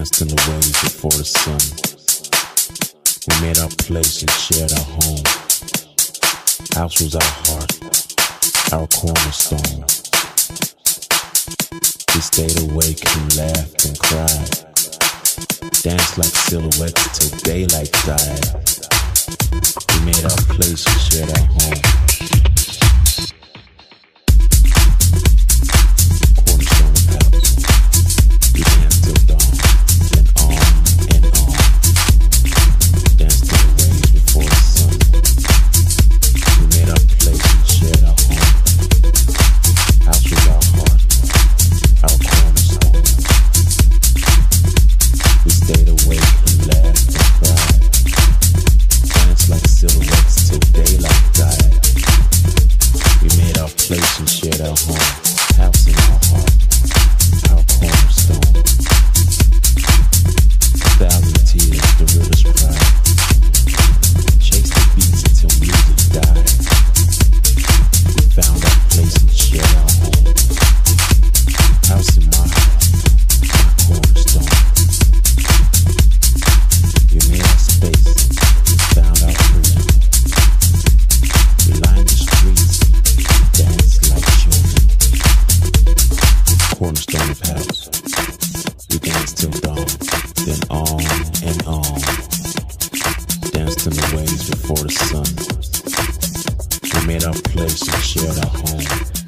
danced in the waves before the sun. We made our place and shared our home. House was our heart, our cornerstone. We stayed awake and laughed and cried. Danced like silhouettes till daylight died. We made our place and shared our home. Shared home. In our heart, House. We danced till dawn, then on and on. Danced in the waves before the sun. We made our place and shared our home.